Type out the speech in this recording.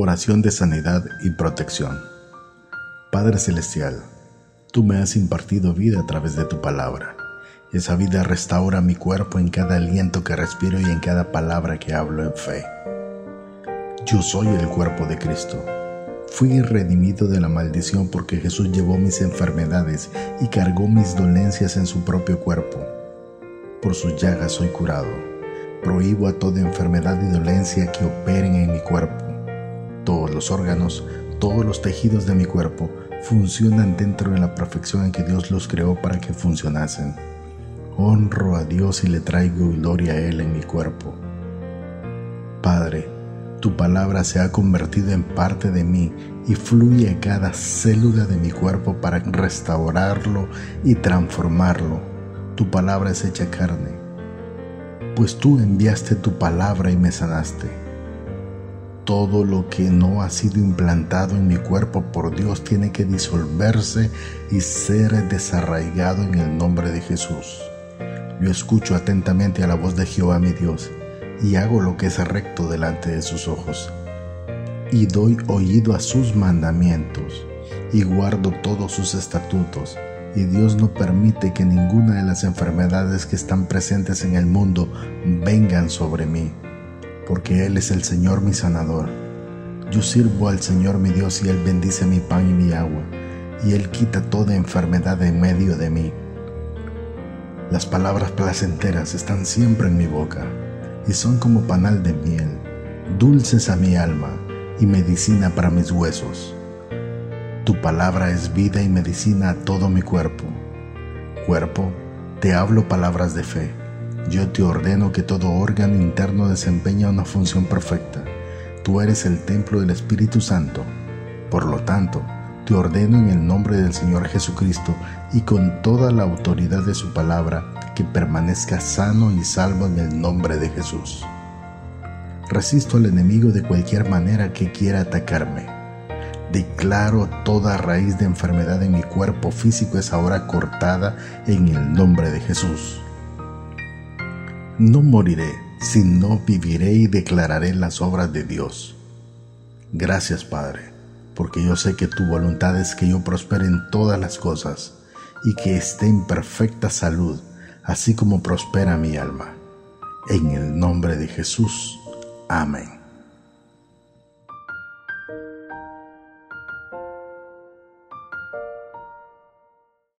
Oración de sanidad y protección. Padre Celestial, tú me has impartido vida a través de tu palabra. Esa vida restaura mi cuerpo en cada aliento que respiro y en cada palabra que hablo en fe. Yo soy el cuerpo de Cristo. Fui redimido de la maldición porque Jesús llevó mis enfermedades y cargó mis dolencias en su propio cuerpo. Por sus llagas soy curado. Prohíbo a toda enfermedad y dolencia que operen en mi cuerpo todos los órganos, todos los tejidos de mi cuerpo funcionan dentro de la perfección en que Dios los creó para que funcionasen. Honro a Dios y le traigo gloria a Él en mi cuerpo. Padre, tu palabra se ha convertido en parte de mí y fluye a cada célula de mi cuerpo para restaurarlo y transformarlo. Tu palabra es hecha carne, pues tú enviaste tu palabra y me sanaste todo lo que no ha sido implantado en mi cuerpo por Dios tiene que disolverse y ser desarraigado en el nombre de Jesús. Yo escucho atentamente a la voz de Jehová mi Dios y hago lo que es recto delante de sus ojos. Y doy oído a sus mandamientos y guardo todos sus estatutos. Y Dios no permite que ninguna de las enfermedades que están presentes en el mundo vengan sobre mí porque Él es el Señor mi sanador. Yo sirvo al Señor mi Dios y Él bendice mi pan y mi agua, y Él quita toda enfermedad en medio de mí. Las palabras placenteras están siempre en mi boca, y son como panal de miel, dulces a mi alma y medicina para mis huesos. Tu palabra es vida y medicina a todo mi cuerpo. Cuerpo, te hablo palabras de fe yo te ordeno que todo órgano interno desempeñe una función perfecta. Tú eres el templo del Espíritu Santo. Por lo tanto, te ordeno en el nombre del Señor Jesucristo y con toda la autoridad de su palabra que permanezca sano y salvo en el nombre de Jesús. Resisto al enemigo de cualquier manera que quiera atacarme. Declaro toda raíz de enfermedad en mi cuerpo físico es ahora cortada en el nombre de Jesús. No moriré, sino viviré y declararé las obras de Dios. Gracias, Padre, porque yo sé que tu voluntad es que yo prospere en todas las cosas y que esté en perfecta salud, así como prospera mi alma. En el nombre de Jesús. Amén.